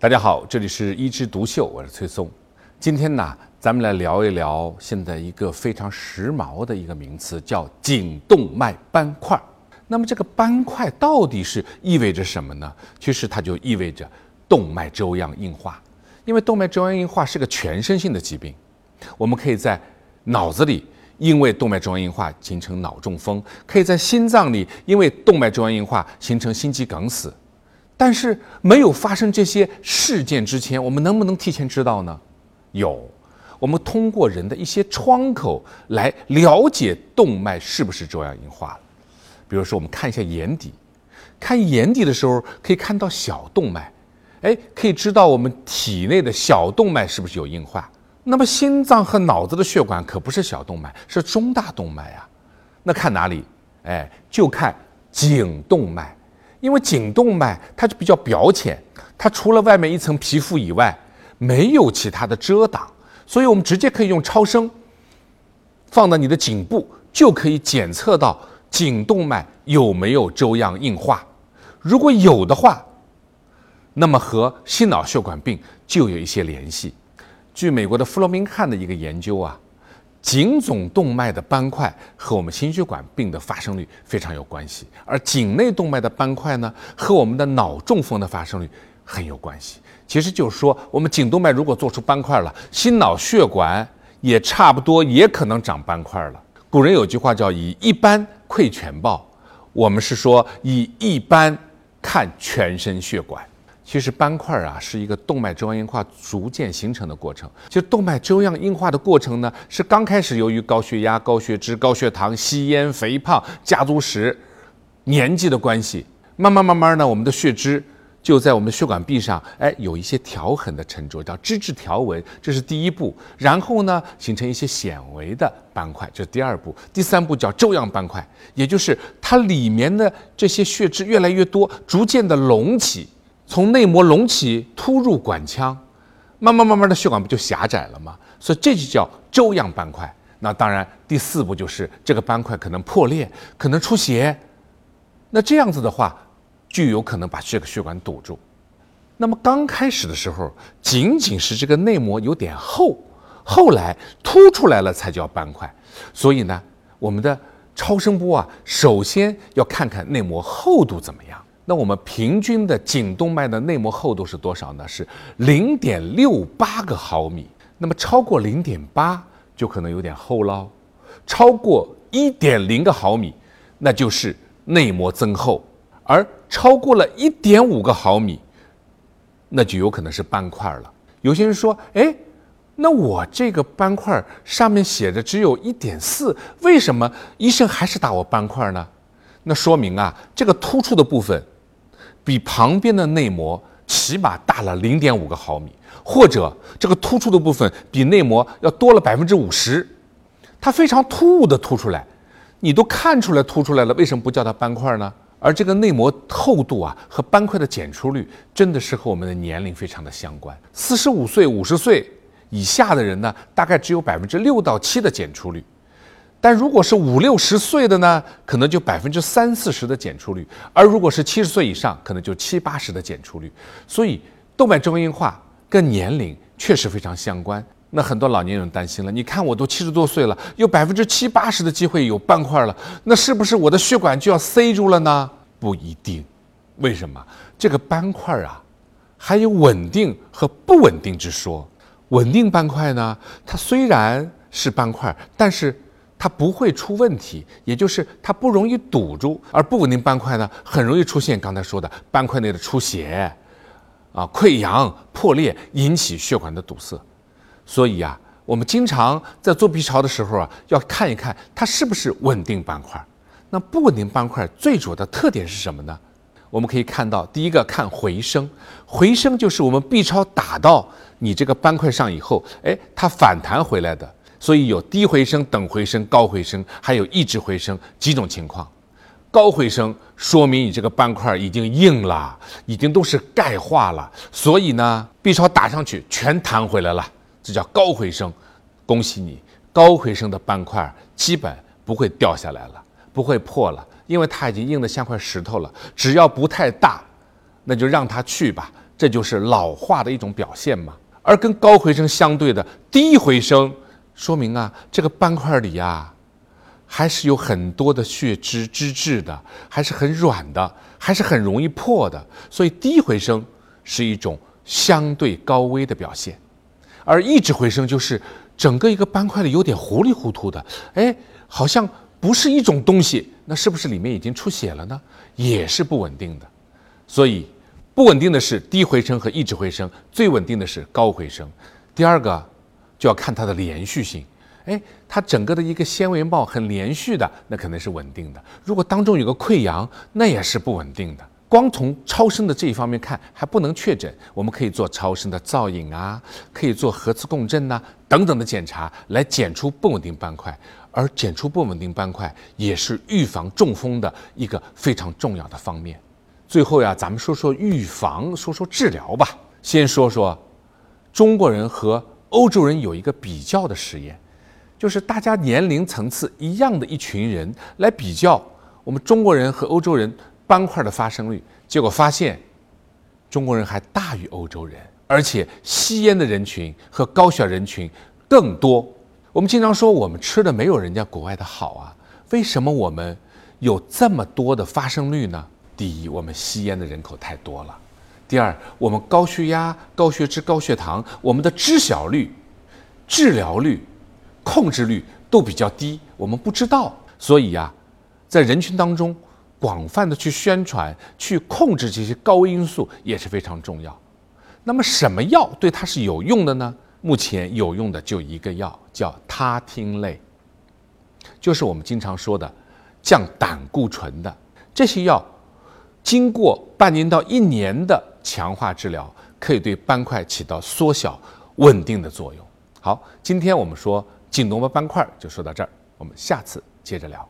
大家好，这里是一枝独秀，我是崔松。今天呢，咱们来聊一聊现在一个非常时髦的一个名词，叫颈动脉斑块。那么这个斑块到底是意味着什么呢？其实它就意味着动脉粥样硬化。因为动脉粥样硬化是个全身性的疾病，我们可以在脑子里因为动脉粥样硬化形成脑中风，可以在心脏里因为动脉粥样硬化形成心肌梗死。但是没有发生这些事件之前，我们能不能提前知道呢？有，我们通过人的一些窗口来了解动脉是不是粥样硬化了。比如说，我们看一下眼底，看眼底的时候可以看到小动脉，哎，可以知道我们体内的小动脉是不是有硬化。那么心脏和脑子的血管可不是小动脉，是中大动脉啊。那看哪里？哎，就看颈动脉。因为颈动脉它就比较表浅，它除了外面一层皮肤以外，没有其他的遮挡，所以我们直接可以用超声放到你的颈部，就可以检测到颈动脉有没有粥样硬化。如果有的话，那么和心脑血管病就有一些联系。据美国的弗洛明汉的一个研究啊。颈总动脉的斑块和我们心血管病的发生率非常有关系，而颈内动脉的斑块呢，和我们的脑中风的发生率很有关系。其实就是说，我们颈动脉如果做出斑块了，心脑血管也差不多也可能长斑块了。古人有句话叫“以一斑窥全豹”，我们是说以一斑看全身血管。其实斑块啊是一个动脉粥样硬化逐渐形成的过程。就动脉粥样硬化的过程呢，是刚开始由于高血压、高血脂、高血糖、吸烟、肥胖、家族史、年纪的关系，慢慢慢慢呢，我们的血脂就在我们的血管壁上，哎，有一些条痕的沉着，叫脂质条纹，这是第一步。然后呢，形成一些显微的斑块，这是第二步。第三步叫粥样斑块，也就是它里面的这些血脂越来越多，逐渐的隆起。从内膜隆起突入管腔，慢慢慢慢的血管不就狭窄了吗？所以这就叫粥样斑块。那当然，第四步就是这个斑块可能破裂，可能出血。那这样子的话，就有可能把这个血管堵住。那么刚开始的时候，仅仅是这个内膜有点厚，后来凸出来了才叫斑块。所以呢，我们的超声波啊，首先要看看内膜厚度怎么样。那我们平均的颈动脉的内膜厚度是多少呢？是零点六八个毫米。那么超过零点八就可能有点厚喽，超过一点零个毫米，那就是内膜增厚；而超过了一点五个毫米，那就有可能是斑块了。有些人说：“哎，那我这个斑块上面写着只有一点四，为什么医生还是打我斑块呢？”那说明啊，这个突出的部分。比旁边的内膜起码大了零点五个毫米，或者这个突出的部分比内膜要多了百分之五十，它非常突兀的凸出来，你都看出来凸出来了，为什么不叫它斑块呢？而这个内膜厚度啊和斑块的检出率真的是和我们的年龄非常的相关。四十五岁、五十岁以下的人呢，大概只有百分之六到七的检出率。但如果是五六十岁的呢，可能就百分之三四十的检出率；而如果是七十岁以上，可能就七八十的检出率。所以，动脉粥样硬化跟年龄确实非常相关。那很多老年人担心了：你看我都七十多岁了，有百分之七八十的机会有斑块了，那是不是我的血管就要塞住了呢？不一定。为什么？这个斑块啊，还有稳定和不稳定之说。稳定斑块呢，它虽然是斑块，但是它不会出问题，也就是它不容易堵住，而不稳定斑块呢，很容易出现刚才说的斑块内的出血，啊，溃疡、破裂，引起血管的堵塞。所以啊，我们经常在做 B 超的时候啊，要看一看它是不是稳定斑块。那不稳定斑块最主要的特点是什么呢？我们可以看到，第一个看回声，回声就是我们 B 超打到你这个斑块上以后，哎，它反弹回来的。所以有低回声、等回声、高回声，还有抑制回声几种情况。高回声说明你这个斑块已经硬了，已经都是钙化了，所以呢，B 超打上去全弹回来了，这叫高回声。恭喜你，高回声的斑块基本不会掉下来了，不会破了，因为它已经硬得像块石头了。只要不太大，那就让它去吧。这就是老化的一种表现嘛。而跟高回声相对的低回声，说明啊，这个斑块里呀，还是有很多的血脂脂质的，还是很软的，还是很容易破的。所以低回声是一种相对高危的表现，而抑制回声就是整个一个斑块里有点糊里糊涂的，哎，好像不是一种东西，那是不是里面已经出血了呢？也是不稳定的。所以，不稳定的是低回声和抑制回声，最稳定的是高回声。第二个，就要看它的连续性。哎，它整个的一个纤维帽很连续的，那肯定是稳定的。如果当中有个溃疡，那也是不稳定的。光从超声的这一方面看还不能确诊，我们可以做超声的造影啊，可以做核磁共振呐等等的检查来检出不稳定斑块。而检出不稳定斑块也是预防中风的一个非常重要的方面。最后呀，咱们说说预防，说说治疗吧。先说说中国人和欧洲人有一个比较的实验，就是大家年龄层次一样的一群人来比较我们中国人和欧洲人斑块的发生率，结果发现中国人还大于欧洲人，而且吸烟的人群和高血压人群更多。我们经常说我们吃的没有人家国外的好啊，为什么我们有这么多的发生率呢？第一，我们吸烟的人口太多了；第二，我们高血压、高血脂、高血糖，我们的知晓率、治疗率、控制率都比较低，我们不知道。所以呀，在人群当中广泛的去宣传、去控制这些高因素也是非常重要。那么，什么药对它是有用的呢？目前有用的就一个药，叫他汀类，就是我们经常说的降胆固醇的这些药。经过半年到一年的强化治疗，可以对斑块起到缩小、稳定的作用。好，今天我们说颈动脉斑块就说到这儿，我们下次接着聊。